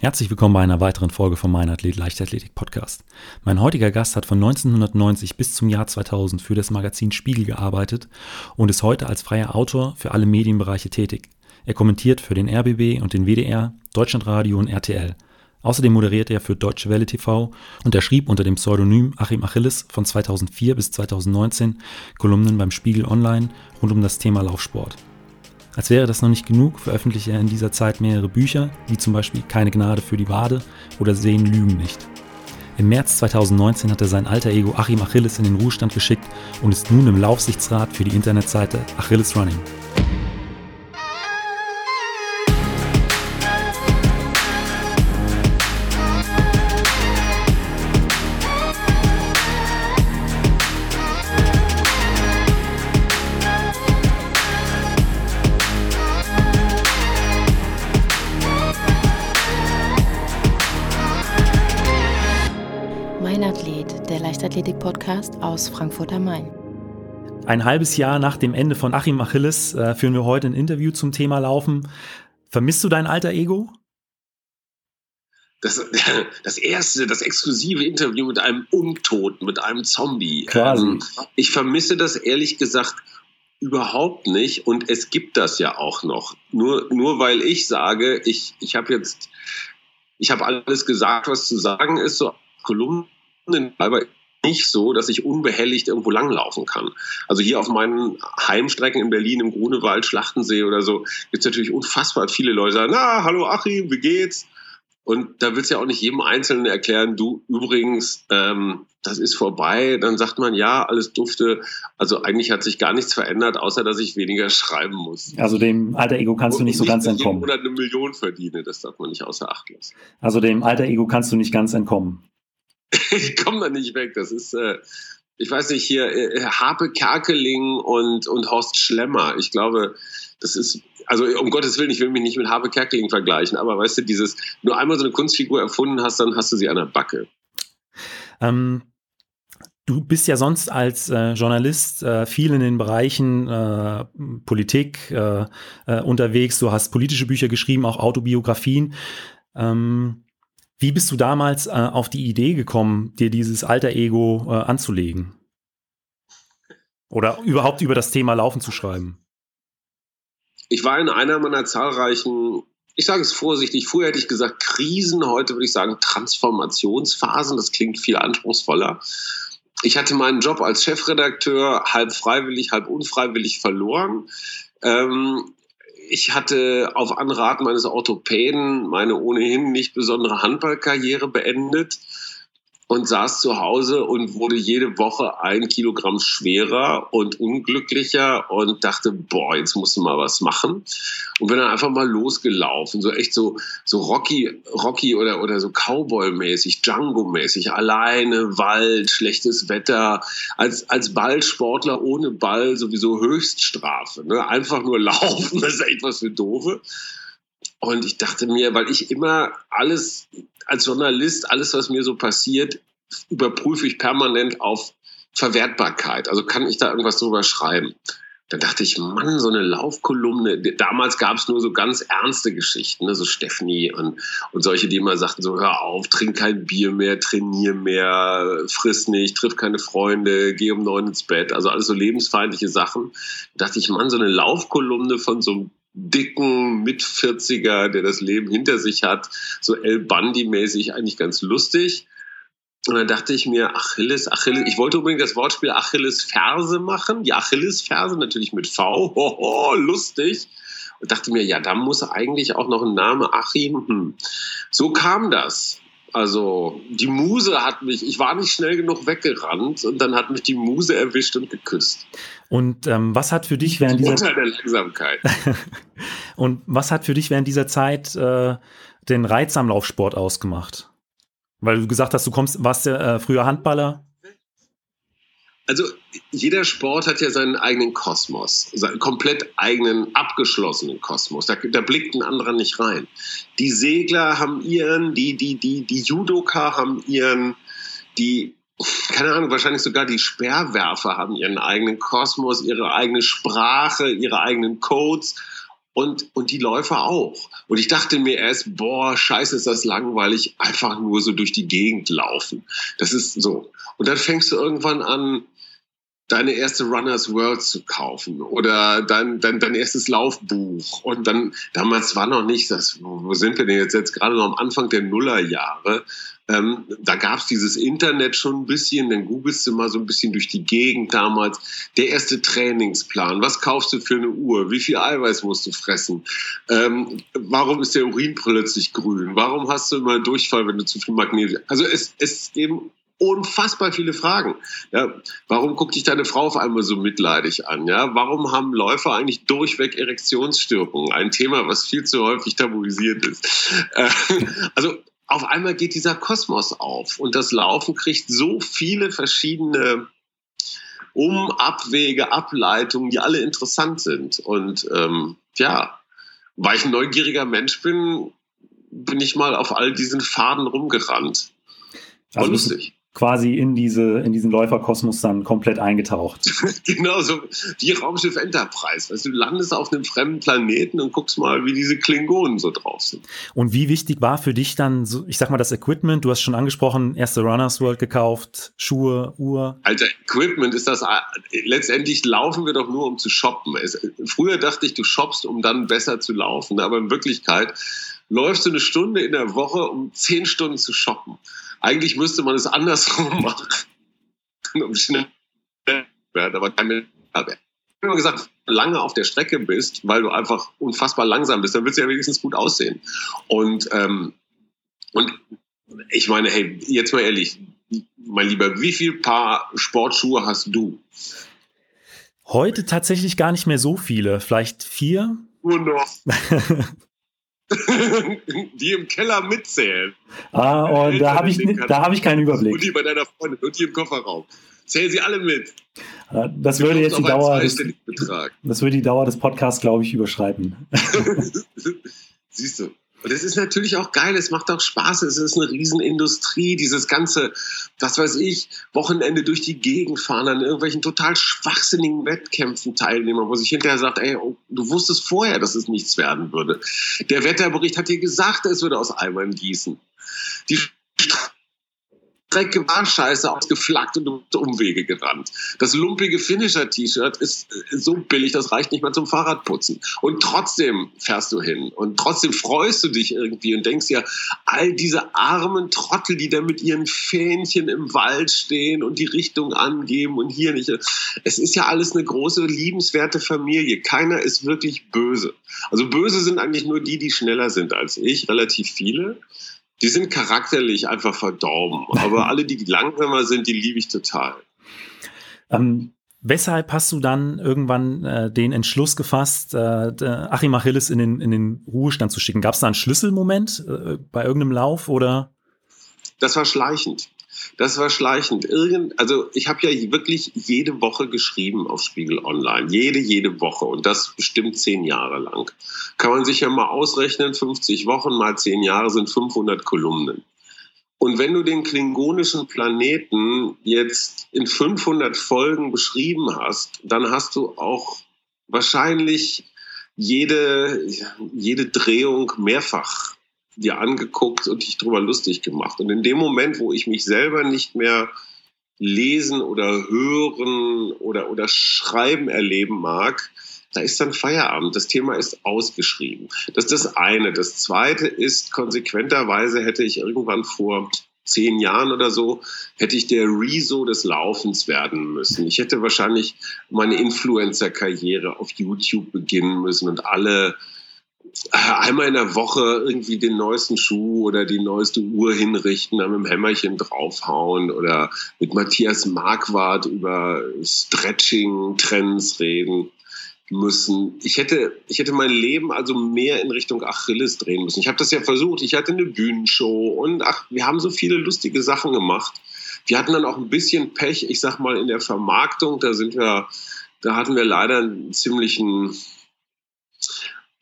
Herzlich willkommen bei einer weiteren Folge von Mein Athlet Leichtathletik Podcast. Mein heutiger Gast hat von 1990 bis zum Jahr 2000 für das Magazin Spiegel gearbeitet und ist heute als freier Autor für alle Medienbereiche tätig. Er kommentiert für den RBB und den WDR, Deutschlandradio und RTL. Außerdem moderiert er für Deutsche Welle TV und er schrieb unter dem Pseudonym Achim Achilles von 2004 bis 2019 Kolumnen beim Spiegel Online rund um das Thema Laufsport. Als wäre das noch nicht genug, veröffentlichte er in dieser Zeit mehrere Bücher, wie zum Beispiel Keine Gnade für die Wade oder Sehen Lügen nicht. Im März 2019 hat er sein alter Ego Achim Achilles in den Ruhestand geschickt und ist nun im Laufsichtsrat für die Internetseite Achilles Running. Leichtathletik-Podcast aus Frankfurt am Main. Ein halbes Jahr nach dem Ende von Achim Achilles äh, führen wir heute ein Interview zum Thema Laufen. Vermisst du dein alter Ego? Das, das erste, das exklusive Interview mit einem Untoten, mit einem Zombie. Quasi. Ähm, ich vermisse das ehrlich gesagt überhaupt nicht und es gibt das ja auch noch. Nur, nur weil ich sage, ich, ich habe jetzt, ich habe alles gesagt, was zu sagen ist, so Kolumnen, aber nicht so, dass ich unbehelligt irgendwo langlaufen kann. Also hier auf meinen Heimstrecken in Berlin, im Grunewald, Schlachtensee oder so, gibt es natürlich unfassbar viele Leute, sagen, na, hallo Achim, wie geht's? Und da willst du ja auch nicht jedem Einzelnen erklären, du übrigens, ähm, das ist vorbei. Dann sagt man, ja, alles dufte. Also eigentlich hat sich gar nichts verändert, außer dass ich weniger schreiben muss. Also dem alter Ego kannst Und du nicht so ganz entkommen. Oder eine Million verdiene, das darf man nicht außer Acht lassen. Also dem alter Ego kannst du nicht ganz entkommen. ich komme da nicht weg. Das ist, äh, ich weiß nicht, hier äh, Harpe Kerkeling und, und Horst Schlemmer. Ich glaube, das ist, also um Gottes Willen, ich will mich nicht mit Harpe Kerkeling vergleichen, aber weißt du, dieses, nur einmal so eine Kunstfigur erfunden hast, dann hast du sie an der Backe. Ähm, Du bist ja sonst als äh, Journalist äh, viel in den Bereichen äh, Politik äh, äh, unterwegs. Du hast politische Bücher geschrieben, auch Autobiografien. Ähm, wie bist du damals äh, auf die Idee gekommen, dir dieses alter Ego äh, anzulegen? Oder überhaupt über das Thema Laufen zu schreiben? Ich war in einer meiner zahlreichen, ich sage es vorsichtig, früher hätte ich gesagt Krisen, heute würde ich sagen Transformationsphasen. Das klingt viel anspruchsvoller. Ich hatte meinen Job als Chefredakteur halb freiwillig, halb unfreiwillig verloren. Ähm, ich hatte auf Anraten meines Orthopäden meine ohnehin nicht besondere Handballkarriere beendet und saß zu Hause und wurde jede Woche ein Kilogramm schwerer und unglücklicher und dachte, boah, jetzt musst du mal was machen. Und bin dann einfach mal losgelaufen, so echt so, so Rocky, Rocky oder, oder so Cowboy-mäßig, Django-mäßig, alleine, Wald, schlechtes Wetter, als, als Ballsportler ohne Ball sowieso Höchststrafe, ne? Einfach nur laufen, das ist echt was für Doofe. Und ich dachte mir, weil ich immer alles als Journalist, alles, was mir so passiert, überprüfe ich permanent auf Verwertbarkeit. Also kann ich da irgendwas drüber schreiben? Dann dachte ich, Mann, so eine Laufkolumne. Damals gab es nur so ganz ernste Geschichten, ne? so Stephanie und, und solche, die immer sagten, so hör auf, trink kein Bier mehr, trainier mehr, friss nicht, triff keine Freunde, geh um neun ins Bett. Also alles so lebensfeindliche Sachen. Da dachte ich, Mann, so eine Laufkolumne von so einem dicken Mit-40er, der das Leben hinter sich hat, so El Bandi-mäßig eigentlich ganz lustig. Und dann dachte ich mir, Achilles, Achilles, ich wollte übrigens das Wortspiel Achilles Ferse machen, die Achilles Ferse natürlich mit V, hoho, lustig. Und dachte mir, ja, da muss eigentlich auch noch ein Name Achim. Hm. So kam das. Also die Muse hat mich, ich war nicht schnell genug weggerannt und dann hat mich die Muse erwischt und geküsst. Und ähm, was hat für dich während dieser Unter der Langsamkeit. und was hat für dich während dieser Zeit äh, den Reiz am Laufsport ausgemacht? Weil du gesagt hast, du kommst, warst ja äh, früher Handballer. Also jeder Sport hat ja seinen eigenen Kosmos, seinen komplett eigenen abgeschlossenen Kosmos. Da, da blickt ein anderer nicht rein. Die Segler haben ihren, die die die die Judoka haben ihren, die keine Ahnung, wahrscheinlich sogar die Speerwerfer haben ihren eigenen Kosmos, ihre eigene Sprache, ihre eigenen Codes. und, und die Läufer auch. Und ich dachte mir erst, boah, scheiße, ist das langweilig, einfach nur so durch die Gegend laufen. Das ist so. Und dann fängst du irgendwann an, deine erste Runners World zu kaufen oder dein, dein, dein erstes Laufbuch. Und dann, damals war noch nicht das, wo sind wir denn jetzt, jetzt gerade noch am Anfang der Nullerjahre. Ähm, da gab es dieses Internet schon ein bisschen, dann googelst du mal so ein bisschen durch die Gegend damals. Der erste Trainingsplan, was kaufst du für eine Uhr, wie viel Eiweiß musst du fressen, ähm, warum ist der Urin plötzlich grün, warum hast du immer Durchfall, wenn du zu viel Magnesium... Also es, es eben unfassbar viele Fragen. Ja, warum guckt dich deine Frau auf einmal so mitleidig an? Ja, warum haben Läufer eigentlich durchweg Erektionsstörungen? Ein Thema, was viel zu häufig tabuisiert ist. Äh, also auf einmal geht dieser Kosmos auf und das Laufen kriegt so viele verschiedene Umabwege, Ableitungen, die alle interessant sind. Und ähm, ja, weil ich ein neugieriger Mensch bin, bin ich mal auf all diesen Faden rumgerannt. War also lustig quasi in, diese, in diesen Läuferkosmos dann komplett eingetaucht. genau, so wie Raumschiff Enterprise. Weißt du, du landest auf einem fremden Planeten und guckst mal, wie diese Klingonen so drauf sind. Und wie wichtig war für dich dann, so, ich sag mal, das Equipment? Du hast schon angesprochen, erste Runners World gekauft, Schuhe, Uhr. Alter, Equipment ist das, letztendlich laufen wir doch nur, um zu shoppen. Es, früher dachte ich, du shoppst, um dann besser zu laufen, aber in Wirklichkeit läufst du eine Stunde in der Woche, um zehn Stunden zu shoppen. Eigentlich müsste man es andersrum machen, um schnell werden, aber keine habe. Ich habe immer gesagt, wenn du lange auf der Strecke bist, weil du einfach unfassbar langsam bist, dann willst du ja wenigstens gut aussehen. Und, ähm, und ich meine, hey, jetzt mal ehrlich, mein Lieber, wie viel Paar Sportschuhe hast du? Heute tatsächlich gar nicht mehr so viele, vielleicht vier. Nur noch. die im Keller mitzählen. Ah, und da habe ich, da hab ich keinen Überblick. Und die bei deiner Freundin und die im Kofferraum. Zähl sie alle mit. Ah, das würde jetzt die Dauer, des, das würde die Dauer des Podcasts, glaube ich, überschreiten. Siehst du. Und es ist natürlich auch geil, es macht auch Spaß, es ist eine Riesenindustrie, dieses ganze, was weiß ich, Wochenende durch die Gegend fahren, an irgendwelchen total schwachsinnigen Wettkämpfen teilnehmen, wo sich hinterher sagt, ey, oh, du wusstest vorher, dass es nichts werden würde. Der Wetterbericht hat dir gesagt, es würde aus Eimern gießen. Die Strecke war scheiße ausgeflackt und Umwege gerannt. Das lumpige Finisher-T-Shirt ist äh, so billig, das reicht nicht mal zum Fahrradputzen. Und trotzdem fährst du hin und trotzdem freust du dich irgendwie und denkst ja, all diese armen Trottel, die da mit ihren Fähnchen im Wald stehen und die Richtung angeben und hier nicht. Es ist ja alles eine große, liebenswerte Familie. Keiner ist wirklich böse. Also böse sind eigentlich nur die, die schneller sind als ich, relativ viele die sind charakterlich einfach verdorben. Aber alle, die langsamer sind, die liebe ich total. Ähm, weshalb hast du dann irgendwann äh, den Entschluss gefasst, äh, Achim Achilles in den, in den Ruhestand zu schicken? Gab es da einen Schlüsselmoment äh, bei irgendeinem Lauf oder? Das war schleichend. Das war schleichend. Irgend, also ich habe ja wirklich jede Woche geschrieben auf Spiegel Online. Jede, jede Woche. Und das bestimmt zehn Jahre lang. Kann man sich ja mal ausrechnen, 50 Wochen mal zehn Jahre sind 500 Kolumnen. Und wenn du den klingonischen Planeten jetzt in 500 Folgen beschrieben hast, dann hast du auch wahrscheinlich jede, jede Drehung mehrfach dir angeguckt und dich drüber lustig gemacht. Und in dem Moment, wo ich mich selber nicht mehr lesen oder hören oder, oder schreiben erleben mag, da ist dann Feierabend. Das Thema ist ausgeschrieben. Das ist das eine. Das zweite ist, konsequenterweise hätte ich irgendwann vor zehn Jahren oder so, hätte ich der Rezo des Laufens werden müssen. Ich hätte wahrscheinlich meine Influencer-Karriere auf YouTube beginnen müssen und alle einmal in der Woche irgendwie den neuesten Schuh oder die neueste Uhr hinrichten, dann mit dem Hämmerchen draufhauen oder mit Matthias Marquardt über Stretching-Trends reden müssen. Ich hätte, ich hätte mein Leben also mehr in Richtung Achilles drehen müssen. Ich habe das ja versucht. Ich hatte eine Bühnenshow und ach, wir haben so viele lustige Sachen gemacht. Wir hatten dann auch ein bisschen Pech, ich sag mal, in der Vermarktung. Da sind wir, da hatten wir leider einen ziemlichen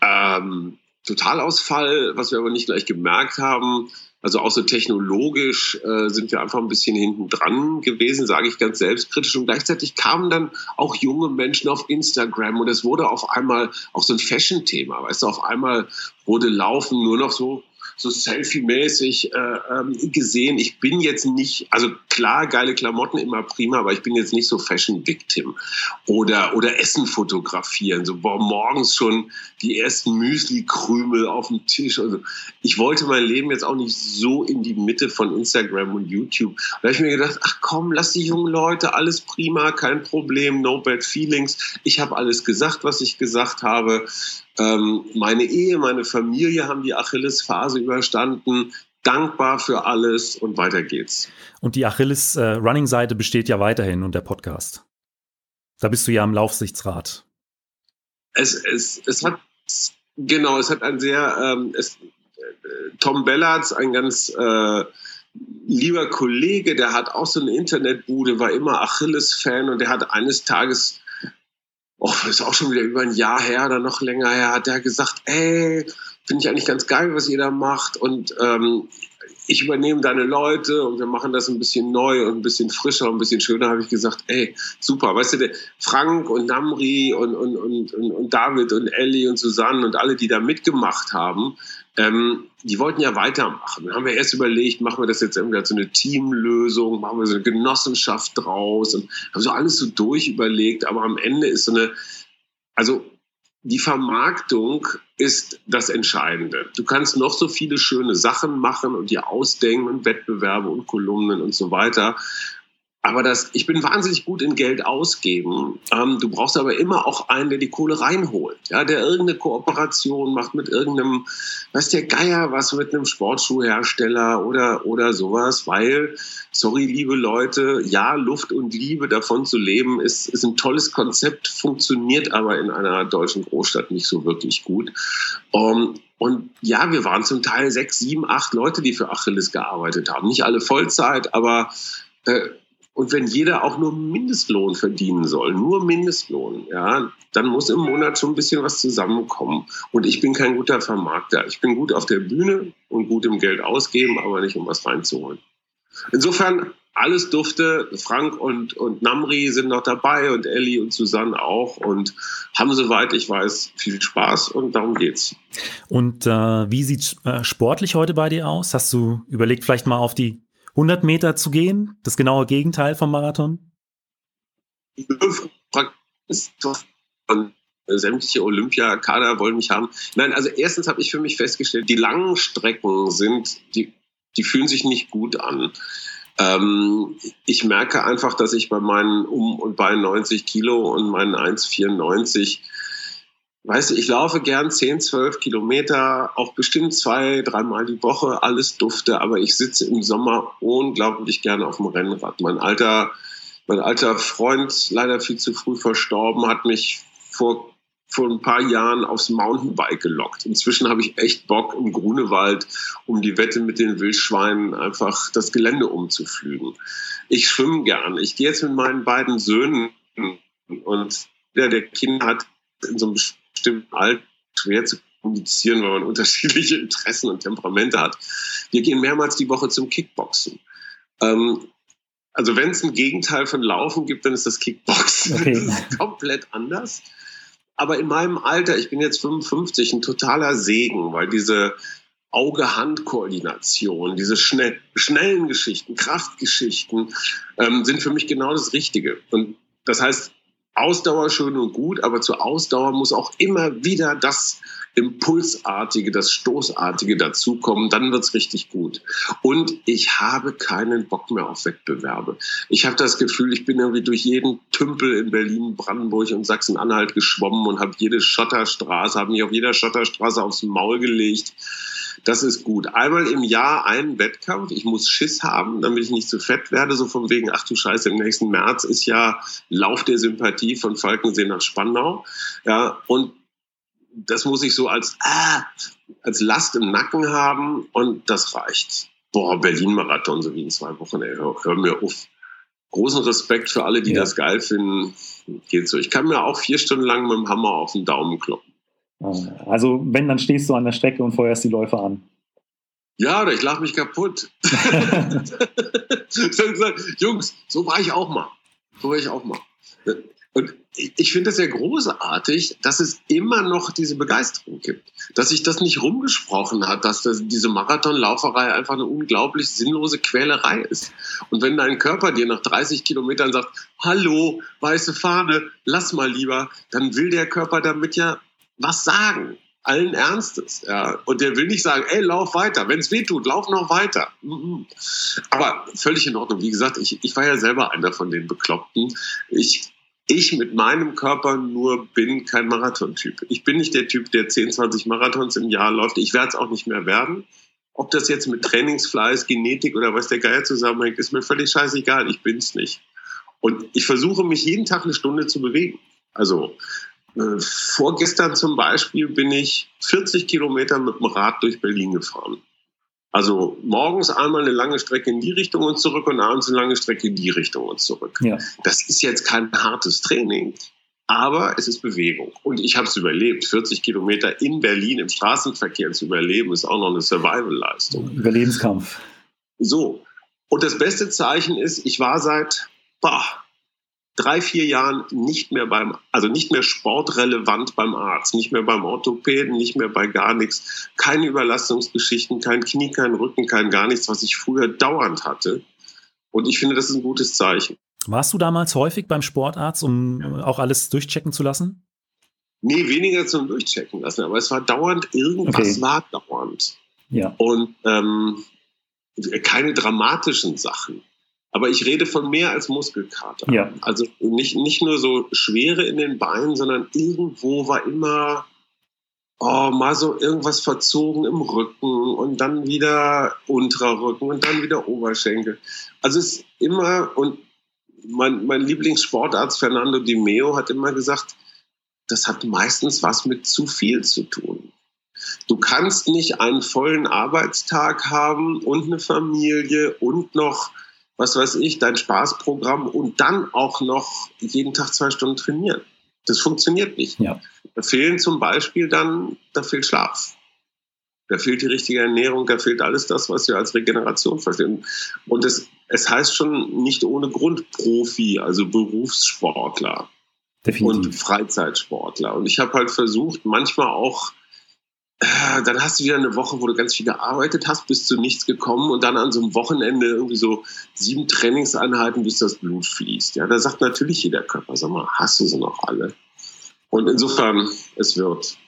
ähm, Totalausfall, was wir aber nicht gleich gemerkt haben. Also auch so technologisch äh, sind wir einfach ein bisschen hinten dran gewesen, sage ich ganz selbstkritisch. Und gleichzeitig kamen dann auch junge Menschen auf Instagram und es wurde auf einmal auch so ein Fashion-Thema. Weißt du, auf einmal wurde Laufen nur noch so so Selfie-mäßig äh, ähm, gesehen. Ich bin jetzt nicht, also klar, geile Klamotten immer prima, aber ich bin jetzt nicht so Fashion-Victim. Oder, oder Essen fotografieren, so boah, morgens schon die ersten Müsli-Krümel auf dem Tisch. Also ich wollte mein Leben jetzt auch nicht so in die Mitte von Instagram und YouTube. Da habe ich mir gedacht, ach komm, lass die jungen Leute, alles prima, kein Problem, no bad feelings. Ich habe alles gesagt, was ich gesagt habe. Ähm, meine Ehe, meine Familie haben die Achilles-Phase überstanden. Dankbar für alles und weiter geht's. Und die Achilles-Running-Seite äh, besteht ja weiterhin und der Podcast. Da bist du ja im Laufsichtsrat. Es, es, es hat, genau, es hat ein sehr, ähm, es, äh, Tom Bellards, ein ganz äh, lieber Kollege, der hat auch so eine Internetbude, war immer Achilles-Fan und der hat eines Tages oh, ist auch schon wieder über ein Jahr her oder noch länger her, hat er gesagt, ey, finde ich eigentlich ganz geil, was ihr da macht und ähm, ich übernehme deine Leute und wir machen das ein bisschen neu und ein bisschen frischer und ein bisschen schöner, habe ich gesagt, ey, super. Weißt du, der Frank und Namri und, und, und, und David und Ellie und Susanne und alle, die da mitgemacht haben, ähm, die wollten ja weitermachen. Dann haben wir erst überlegt, machen wir das jetzt irgendwie als so eine Teamlösung, machen wir so eine Genossenschaft draus und haben so alles so durchüberlegt, aber am Ende ist so eine, also die Vermarktung ist das Entscheidende. Du kannst noch so viele schöne Sachen machen und dir ausdenken und Wettbewerbe und Kolumnen und so weiter. Aber das, ich bin wahnsinnig gut in Geld ausgeben. Ähm, du brauchst aber immer auch einen, der die Kohle reinholt, ja, der irgendeine Kooperation macht mit irgendeinem, weiß der Geier was mit einem Sportschuhhersteller oder, oder sowas, weil, sorry, liebe Leute, ja, Luft und Liebe davon zu leben ist, ist ein tolles Konzept, funktioniert aber in einer deutschen Großstadt nicht so wirklich gut. Ähm, und ja, wir waren zum Teil sechs, sieben, acht Leute, die für Achilles gearbeitet haben. Nicht alle Vollzeit, aber äh, und wenn jeder auch nur Mindestlohn verdienen soll, nur Mindestlohn, ja, dann muss im Monat schon ein bisschen was zusammenkommen. Und ich bin kein guter Vermarkter. Ich bin gut auf der Bühne und gut im Geld ausgeben, aber nicht um was reinzuholen. Insofern alles dufte. Frank und, und Namri sind noch dabei und Ellie und Susanne auch und haben, soweit ich weiß, viel Spaß und darum geht's. Und äh, wie sieht äh, sportlich heute bei dir aus? Hast du überlegt, vielleicht mal auf die 100 Meter zu gehen, das genaue Gegenteil vom Marathon? sämtliche Olympiakader wollen mich haben. Nein, also erstens habe ich für mich festgestellt, die langen Strecken sind, die, die fühlen sich nicht gut an. Ähm, ich merke einfach, dass ich bei meinen um und bei 90 Kilo und meinen 1,94 Weißt du, ich laufe gern 10, 12 Kilometer, auch bestimmt zwei, dreimal die Woche, alles dufte, aber ich sitze im Sommer unglaublich gerne auf dem Rennrad. Mein alter, mein alter Freund, leider viel zu früh verstorben, hat mich vor, vor ein paar Jahren aufs Mountainbike gelockt. Inzwischen habe ich echt Bock im Grunewald, um die Wette mit den Wildschweinen einfach das Gelände umzuflügen. Ich schwimme gern. Ich gehe jetzt mit meinen beiden Söhnen und ja, der Kind hat in so einem bestimmten Alter schwer zu kommunizieren, weil man unterschiedliche Interessen und Temperamente hat. Wir gehen mehrmals die Woche zum Kickboxen. Ähm, also wenn es ein Gegenteil von Laufen gibt, dann ist das Kickboxen. Okay. Das ist komplett anders. Aber in meinem Alter, ich bin jetzt 55, ein totaler Segen, weil diese Auge-Hand-Koordination, diese schnell, schnellen Geschichten, Kraftgeschichten ähm, sind für mich genau das Richtige. Und das heißt, Ausdauer schön und gut, aber zur Ausdauer muss auch immer wieder das Impulsartige, das Stoßartige dazukommen, dann wird's richtig gut. Und ich habe keinen Bock mehr auf Wettbewerbe. Ich habe das Gefühl, ich bin irgendwie durch jeden Tümpel in Berlin, Brandenburg und Sachsen-Anhalt geschwommen und habe jede Schotterstraße, habe mich auf jeder Schotterstraße aufs Maul gelegt das ist gut. Einmal im Jahr einen Wettkampf. Ich muss Schiss haben, damit ich nicht zu fett werde. So von wegen, ach du Scheiße, im nächsten März ist ja Lauf der Sympathie von Falkensee nach Spandau. Ja, und das muss ich so als, ah, als Last im Nacken haben und das reicht. Boah, Berlin-Marathon, so wie in zwei Wochen, ey, hör, hör mir auf. Großen Respekt für alle, die ja. das geil finden. Geht so. Ich kann mir auch vier Stunden lang mit dem Hammer auf den Daumen kloppen. Also wenn, dann stehst du an der Strecke und feuerst die Läufer an. Ja, oder ich lache mich kaputt. Jungs, so war ich auch mal. So war ich auch mal. Und ich finde es sehr großartig, dass es immer noch diese Begeisterung gibt. Dass sich das nicht rumgesprochen hat, dass das, diese Marathonlauferei einfach eine unglaublich sinnlose Quälerei ist. Und wenn dein Körper dir nach 30 Kilometern sagt, hallo, weiße Fahne, lass mal lieber, dann will der Körper damit ja was sagen. Allen Ernstes. Ja. Und der will nicht sagen, ey, lauf weiter. Wenn es weh tut, lauf noch weiter. Mhm. Aber völlig in Ordnung. Wie gesagt, ich, ich war ja selber einer von den Bekloppten. Ich ich mit meinem Körper nur bin kein Marathontyp. Ich bin nicht der Typ, der 10, 20 Marathons im Jahr läuft. Ich werde es auch nicht mehr werden. Ob das jetzt mit Trainingsfleiß, Genetik oder was der Geier zusammenhängt, ist mir völlig scheißegal. Ich bin es nicht. Und ich versuche mich jeden Tag eine Stunde zu bewegen. Also äh, vorgestern zum Beispiel bin ich 40 Kilometer mit dem Rad durch Berlin gefahren. Also morgens einmal eine lange Strecke in die Richtung und zurück und abends eine lange Strecke in die Richtung und zurück. Ja. Das ist jetzt kein hartes Training, aber es ist Bewegung. Und ich habe es überlebt. 40 Kilometer in Berlin im Straßenverkehr zu überleben, ist auch noch eine Survival-Leistung. Überlebenskampf. So. Und das beste Zeichen ist, ich war seit boah, drei, vier Jahren nicht mehr beim, also nicht mehr sportrelevant beim Arzt, nicht mehr beim Orthopäden, nicht mehr bei gar nichts. Keine Überlastungsgeschichten, kein Knie, kein Rücken, kein gar nichts, was ich früher dauernd hatte. Und ich finde, das ist ein gutes Zeichen. Warst du damals häufig beim Sportarzt, um auch alles durchchecken zu lassen? Nee, weniger zum Durchchecken lassen, aber es war dauernd, irgendwas okay. war dauernd. Ja. Und ähm, keine dramatischen Sachen. Aber ich rede von mehr als Muskelkater. Ja. Also nicht, nicht nur so Schwere in den Beinen, sondern irgendwo war immer oh, mal so irgendwas verzogen im Rücken und dann wieder unterer Rücken und dann wieder Oberschenkel. Also es ist immer, und mein, mein Lieblingssportarzt Fernando Di Meo hat immer gesagt, das hat meistens was mit zu viel zu tun. Du kannst nicht einen vollen Arbeitstag haben und eine Familie und noch was weiß ich, dein Spaßprogramm und dann auch noch jeden Tag zwei Stunden trainieren. Das funktioniert nicht. Ja. Da fehlen zum Beispiel dann, da fehlt Schlaf. Da fehlt die richtige Ernährung, da fehlt alles das, was wir als Regeneration verstehen. Und es, es heißt schon nicht ohne Grund Profi, also Berufssportler Definitiv. und Freizeitsportler. Und ich habe halt versucht, manchmal auch dann hast du wieder eine Woche, wo du ganz viel gearbeitet hast, bist zu nichts gekommen und dann an so einem Wochenende irgendwie so sieben Trainingseinheiten, bis das Blut fließt. Ja, da sagt natürlich jeder Körper, sag mal, hast du sie noch alle? Und insofern, es wird.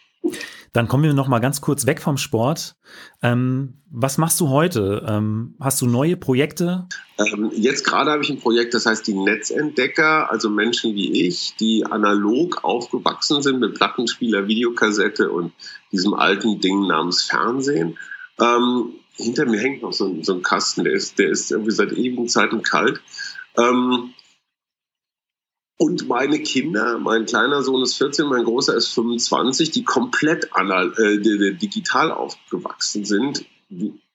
Dann kommen wir noch mal ganz kurz weg vom Sport. Ähm, was machst du heute? Ähm, hast du neue Projekte? Ähm, jetzt gerade habe ich ein Projekt, das heißt die Netzentdecker, also Menschen wie ich, die analog aufgewachsen sind mit Plattenspieler, Videokassette und diesem alten Ding namens Fernsehen. Ähm, hinter mir hängt noch so ein, so ein Kasten, der ist, der ist irgendwie seit ewigen Zeiten kalt. Und meine Kinder, mein kleiner Sohn ist 14, mein großer ist 25, die komplett anal, äh, digital aufgewachsen sind.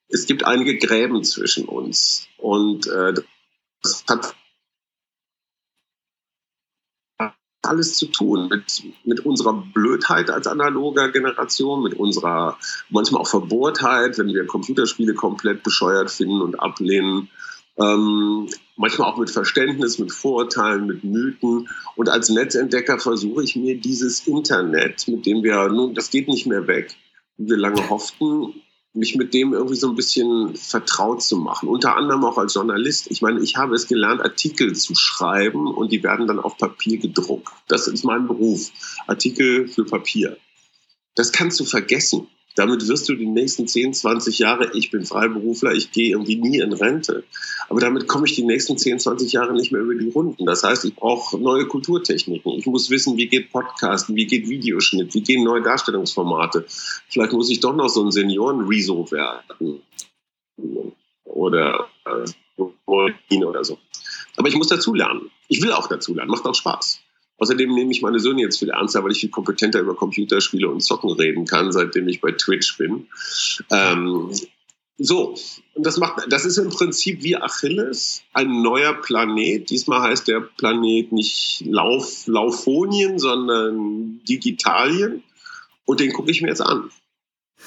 Es gibt einige Gräben zwischen uns. Und äh, das hat alles zu tun mit, mit unserer Blödheit als analoger Generation, mit unserer manchmal auch Verbohrtheit, wenn wir Computerspiele komplett bescheuert finden und ablehnen ähm, manchmal auch mit Verständnis, mit Vorurteilen, mit Mythen. Und als Netzentdecker versuche ich mir dieses Internet, mit dem wir nun, das geht nicht mehr weg, wie wir lange hofften, mich mit dem irgendwie so ein bisschen vertraut zu machen. Unter anderem auch als Journalist. Ich meine, ich habe es gelernt, Artikel zu schreiben und die werden dann auf Papier gedruckt. Das ist mein Beruf. Artikel für Papier. Das kannst du vergessen. Damit wirst du die nächsten 10, 20 Jahre, ich bin Freiberufler, ich gehe irgendwie nie in Rente. Aber damit komme ich die nächsten 10, 20 Jahre nicht mehr über die Runden. Das heißt, ich brauche neue Kulturtechniken. Ich muss wissen, wie geht Podcasten, wie geht Videoschnitt, wie gehen neue Darstellungsformate. Vielleicht muss ich doch noch so ein Senioren-Reso werden. Oder äh, oder so. Aber ich muss dazu lernen. Ich will auch dazu lernen. Macht auch Spaß. Außerdem nehme ich meine Söhne jetzt viel ernster, weil ich viel kompetenter über Computerspiele und Zocken reden kann, seitdem ich bei Twitch bin. Ähm, so, und das macht, das ist im Prinzip wie Achilles, ein neuer Planet. Diesmal heißt der Planet nicht Lauf, Laufonien, sondern Digitalien. und den gucke ich mir jetzt an.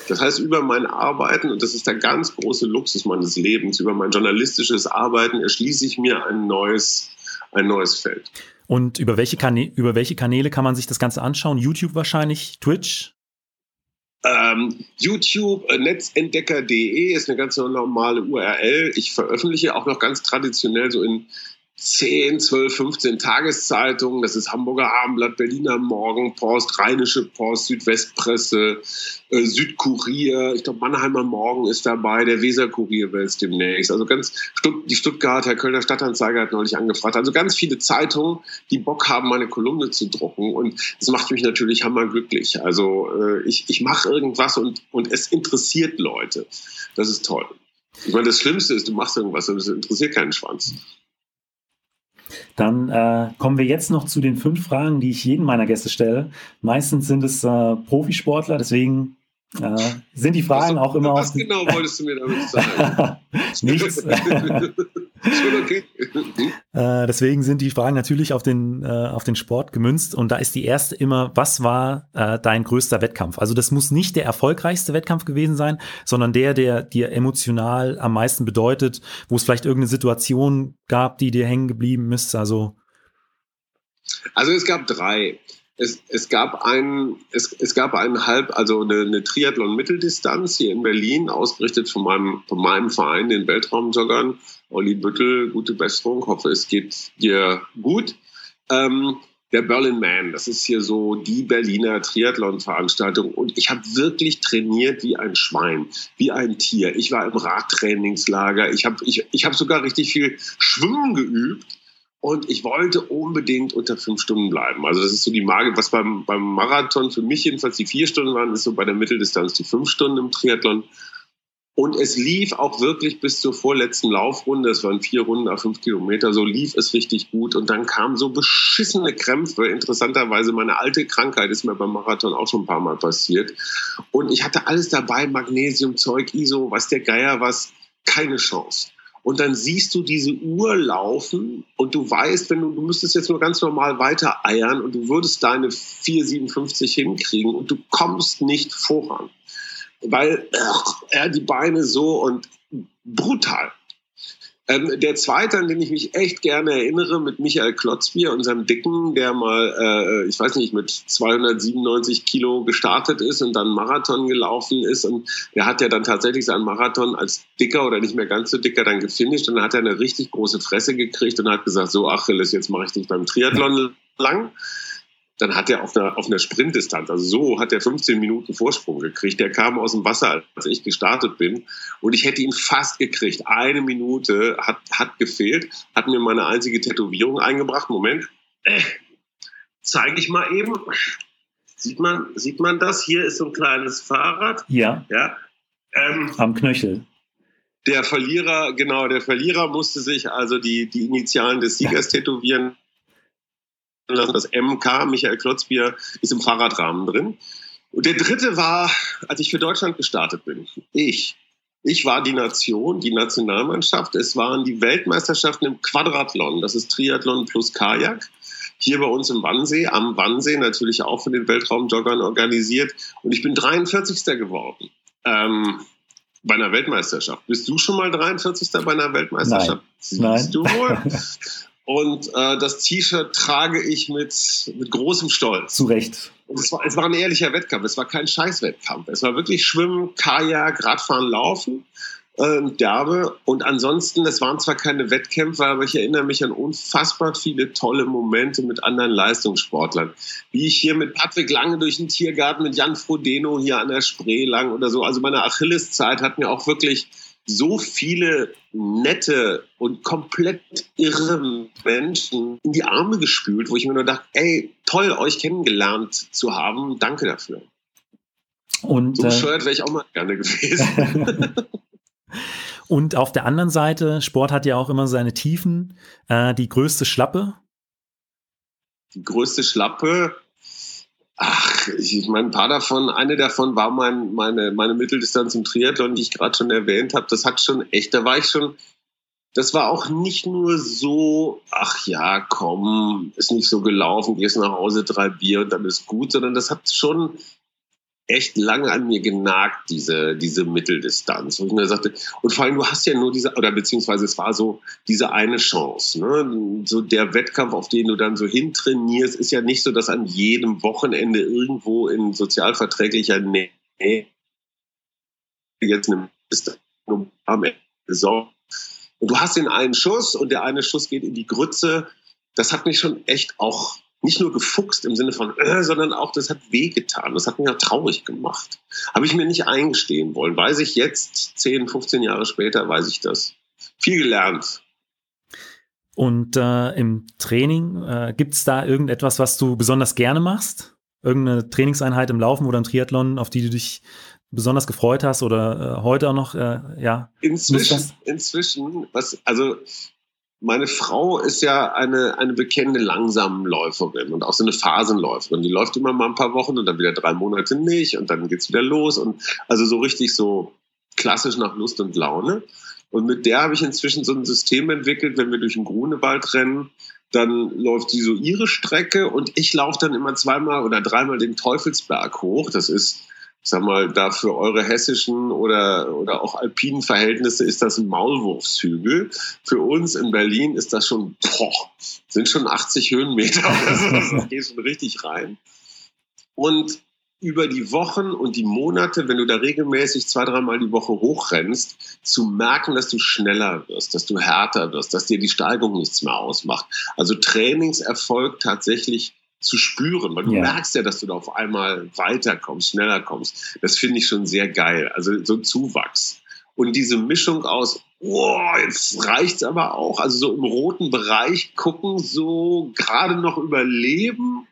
Das heißt, über mein Arbeiten, und das ist der ganz große Luxus meines Lebens, über mein journalistisches Arbeiten erschließe ich mir ein neues, ein neues Feld. Und über welche, Kanä über welche Kanäle kann man sich das Ganze anschauen? YouTube wahrscheinlich, Twitch? Ähm, YouTube, äh, netzentdecker.de ist eine ganz normale URL. Ich veröffentliche auch noch ganz traditionell so in 10, 12, 15 Tageszeitungen. Das ist Hamburger Abendblatt, Berliner Morgenpost, Rheinische Post, Südwestpresse, äh, Südkurier. Ich glaube, Mannheimer Morgen ist dabei, der Weserkurier wird es demnächst. Also ganz Stutt die Stuttgarter, Kölner Stadtanzeiger hat neulich angefragt. Also ganz viele Zeitungen, die Bock haben, meine Kolumne zu drucken. Und das macht mich natürlich hammerglücklich. Also äh, ich, ich mache irgendwas und, und es interessiert Leute. Das ist toll. Ich meine, das Schlimmste ist, du machst irgendwas und es interessiert keinen Schwanz. Dann äh, kommen wir jetzt noch zu den fünf Fragen, die ich jedem meiner Gäste stelle. Meistens sind es äh, Profisportler, deswegen äh, sind die Fragen was, auch immer Was genau wolltest du mir damit sagen? Nichts. Schon okay. äh, deswegen sind die Fragen natürlich auf den, äh, auf den Sport gemünzt. Und da ist die erste immer, was war äh, dein größter Wettkampf? Also das muss nicht der erfolgreichste Wettkampf gewesen sein, sondern der, der dir emotional am meisten bedeutet, wo es vielleicht irgendeine Situation gab, die dir hängen geblieben ist. Also, also es gab drei. Es, es, gab einen, es, es gab einen halb, also eine, eine Triathlon-Mitteldistanz hier in Berlin, ausgerichtet von meinem, von meinem Verein, den Weltraumjoggern. Olli Büttel, gute Besserung, hoffe es geht dir gut. Ähm, der Berlin Man, das ist hier so die Berliner Triathlon-Veranstaltung und ich habe wirklich trainiert wie ein Schwein, wie ein Tier. Ich war im Radtrainingslager, ich habe ich, ich hab sogar richtig viel Schwimmen geübt und ich wollte unbedingt unter fünf Stunden bleiben. Also das ist so die Marke, was beim, beim Marathon für mich jedenfalls die vier Stunden waren, ist so bei der Mitteldistanz die fünf Stunden im Triathlon. Und es lief auch wirklich bis zur vorletzten Laufrunde, es waren vier Runden auf fünf Kilometer, so lief es richtig gut. Und dann kamen so beschissene Krämpfe. Interessanterweise, meine alte Krankheit ist mir beim Marathon auch schon ein paar Mal passiert. Und ich hatte alles dabei, Magnesium, Zeug, ISO, was der Geier was, keine Chance. Und dann siehst du diese Uhr laufen und du weißt, wenn du, du müsstest jetzt nur ganz normal weiter eiern und du würdest deine 4,57 hinkriegen und du kommst nicht voran weil er die Beine so und brutal. Ähm, der zweite, an den ich mich echt gerne erinnere, mit Michael Klotzbier, unserem Dicken, der mal, äh, ich weiß nicht, mit 297 Kilo gestartet ist und dann Marathon gelaufen ist. Und der hat ja dann tatsächlich seinen Marathon als dicker oder nicht mehr ganz so dicker dann gefinisht. Und dann hat er eine richtig große Fresse gekriegt und hat gesagt, so Achilles, jetzt mache ich dich beim Triathlon lang dann hat er auf einer, auf einer Sprintdistanz, also so hat er 15 Minuten Vorsprung gekriegt. Der kam aus dem Wasser, als ich gestartet bin. Und ich hätte ihn fast gekriegt. Eine Minute hat, hat gefehlt, hat mir meine einzige Tätowierung eingebracht. Moment, äh, zeige ich mal eben. Sieht man, sieht man das? Hier ist so ein kleines Fahrrad. Ja. ja. Ähm, Am Knöchel. Der Verlierer, genau, der Verlierer musste sich also die, die Initialen des Siegers tätowieren lassen. Das MK, Michael Klotzbier, ist im Fahrradrahmen drin. Und der dritte war, als ich für Deutschland gestartet bin. Ich. Ich war die Nation, die Nationalmannschaft. Es waren die Weltmeisterschaften im Quadrathlon. Das ist Triathlon plus Kajak. Hier bei uns im Wannsee, am Wannsee, natürlich auch von den Weltraumjoggern organisiert. Und ich bin 43. geworden. Ähm, bei einer Weltmeisterschaft. Bist du schon mal 43. bei einer Weltmeisterschaft? Nein. Siehst Nein. du wohl? Und äh, das T-Shirt trage ich mit, mit großem Stolz. Zu Recht. Es war, es war ein ehrlicher Wettkampf. Es war kein Scheißwettkampf. Es war wirklich Schwimmen, Kajak, Radfahren, Laufen, äh, Derbe. Und ansonsten, es waren zwar keine Wettkämpfe, aber ich erinnere mich an unfassbar viele tolle Momente mit anderen Leistungssportlern. Wie ich hier mit Patrick Lange durch den Tiergarten, mit Jan Frodeno hier an der Spree lang oder so. Also meine Achilleszeit hat mir auch wirklich so viele nette und komplett irre Menschen in die Arme gespült, wo ich mir nur dachte, ey, toll, euch kennengelernt zu haben, danke dafür. Und, so äh, bescheuert wäre ich auch mal gerne gewesen. und auf der anderen Seite, Sport hat ja auch immer seine Tiefen. Äh, die größte Schlappe? Die größte Schlappe, Ach, ich meine, ein paar davon, eine davon war mein, meine, meine Mitteldistanz im Triathlon, die ich gerade schon erwähnt habe. Das hat schon echt, da war ich schon, das war auch nicht nur so, ach ja, komm, ist nicht so gelaufen, gehst nach Hause, drei Bier und dann ist gut, sondern das hat schon, echt lange an mir genagt, diese, diese Mitteldistanz. Und ich mir sagte, und vor allem, du hast ja nur diese, oder beziehungsweise es war so diese eine Chance. Ne? So der Wettkampf, auf den du dann so hintrainierst, ist ja nicht so, dass an jedem Wochenende irgendwo in sozialverträglicher Nähe jetzt eine am Ende. Und du hast den einen Schuss und der eine Schuss geht in die Grütze. Das hat mich schon echt auch nicht nur gefuchst im Sinne von, äh, sondern auch, das hat wehgetan. Das hat mich auch traurig gemacht. Habe ich mir nicht eingestehen wollen. Weiß ich jetzt, 10, 15 Jahre später, weiß ich das. Viel gelernt. Und äh, im Training, äh, gibt es da irgendetwas, was du besonders gerne machst? Irgendeine Trainingseinheit im Laufen oder im Triathlon, auf die du dich besonders gefreut hast oder äh, heute auch noch, äh, ja? Inzwischen, inzwischen, was, also meine Frau ist ja eine, eine bekennende Langsamläuferin und auch so eine Phasenläuferin. Die läuft immer mal ein paar Wochen und dann wieder drei Monate nicht und dann geht's wieder los und also so richtig so klassisch nach Lust und Laune. Und mit der habe ich inzwischen so ein System entwickelt, wenn wir durch den Grunewald rennen, dann läuft sie so ihre Strecke und ich laufe dann immer zweimal oder dreimal den Teufelsberg hoch. Das ist sag mal, da für eure hessischen oder, oder auch alpinen Verhältnisse ist das ein Maulwurfshügel. Für uns in Berlin ist das schon, boah, sind schon 80 Höhenmeter. Das geht schon richtig rein. Und über die Wochen und die Monate, wenn du da regelmäßig zwei, dreimal die Woche hochrennst, zu merken, dass du schneller wirst, dass du härter wirst, dass dir die Steigung nichts mehr ausmacht. Also Trainingserfolg tatsächlich zu spüren, weil du ja. merkst ja, dass du da auf einmal weiterkommst, schneller kommst. Das finde ich schon sehr geil. Also so ein Zuwachs. Und diese Mischung aus, oh, jetzt reicht's aber auch, also so im roten Bereich gucken, so gerade noch überleben.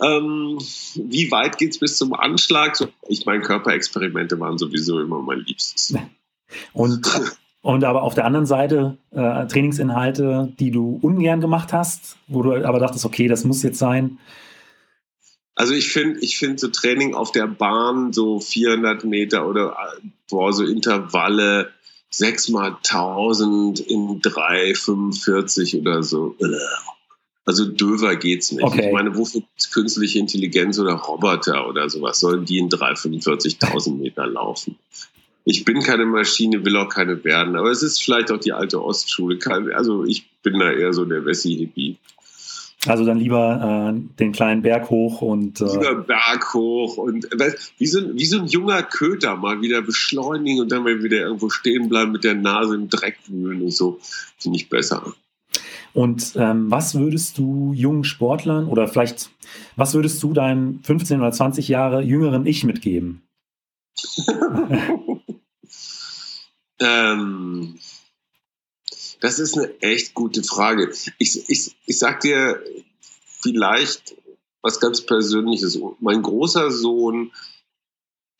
Ähm, wie weit geht's bis zum Anschlag? So, ich meine, Körperexperimente waren sowieso immer mein Liebstes. Und Und aber auf der anderen Seite äh, Trainingsinhalte, die du ungern gemacht hast, wo du aber dachtest, okay, das muss jetzt sein. Also ich finde, ich finde so Training auf der Bahn, so 400 Meter oder boah, so Intervalle, 6 mal 1000 in 3,45 oder so. Also döver geht's nicht. Okay. Ich meine, wofür künstliche Intelligenz oder Roboter oder sowas sollen die in 3,45.000 Meter laufen? Ich bin keine Maschine, will auch keine werden. Aber es ist vielleicht auch die alte Ostschule. Also ich bin da eher so der Wessi-Hippie. Also dann lieber äh, den kleinen Berg hoch und. Äh lieber Berg hoch und wie, so, wie so ein junger Köter mal wieder beschleunigen und dann mal wieder irgendwo stehen bleiben mit der Nase im Dreck wühlen und so. Finde ich besser. Und ähm, was würdest du jungen Sportlern oder vielleicht, was würdest du deinem 15 oder 20 Jahre jüngeren Ich mitgeben? Ähm, das ist eine echt gute Frage. Ich, ich, ich sag dir vielleicht was ganz Persönliches. Mein großer Sohn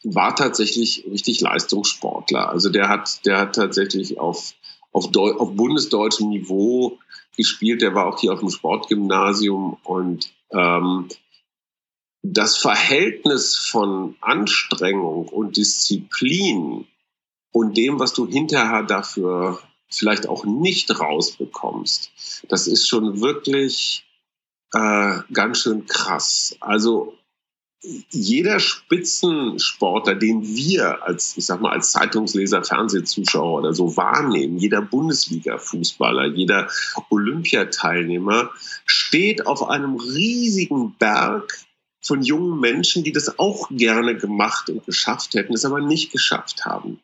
war tatsächlich richtig Leistungssportler. Also der hat, der hat tatsächlich auf, auf, Deu auf bundesdeutschem Niveau gespielt. Der war auch hier auf dem Sportgymnasium und ähm, das Verhältnis von Anstrengung und Disziplin und dem, was du hinterher dafür vielleicht auch nicht rausbekommst, das ist schon wirklich äh, ganz schön krass. Also jeder Spitzensportler, den wir als, ich sag mal, als Zeitungsleser, Fernsehzuschauer oder so wahrnehmen, jeder Bundesliga-Fußballer, jeder Olympiateilnehmer, steht auf einem riesigen Berg von jungen Menschen, die das auch gerne gemacht und geschafft hätten, es aber nicht geschafft haben.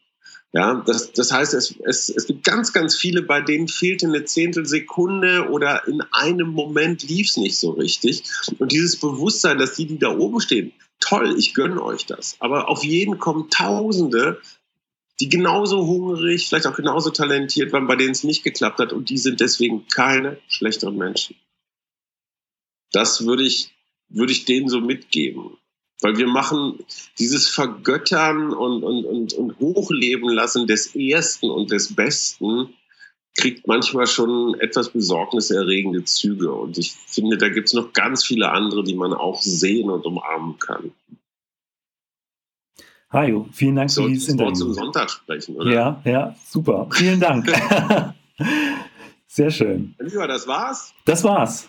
Ja, das, das heißt, es, es, es gibt ganz, ganz viele, bei denen fehlte eine Zehntelsekunde oder in einem Moment lief es nicht so richtig. Und dieses Bewusstsein, dass die, die da oben stehen, toll, ich gönne euch das. Aber auf jeden kommen Tausende, die genauso hungrig, vielleicht auch genauso talentiert waren, bei denen es nicht geklappt hat. Und die sind deswegen keine schlechteren Menschen. Das würde ich, würde ich denen so mitgeben. Weil wir machen dieses Vergöttern und, und, und, und Hochleben lassen des Ersten und des Besten, kriegt manchmal schon etwas besorgniserregende Züge. Und ich finde, da gibt es noch ganz viele andere, die man auch sehen und umarmen kann. Hajo, vielen Dank für dieses Interview. zum Sonntag sprechen, oder? Ja, ja, super. Vielen Dank. Sehr schön. Lieber, das war's? Das war's.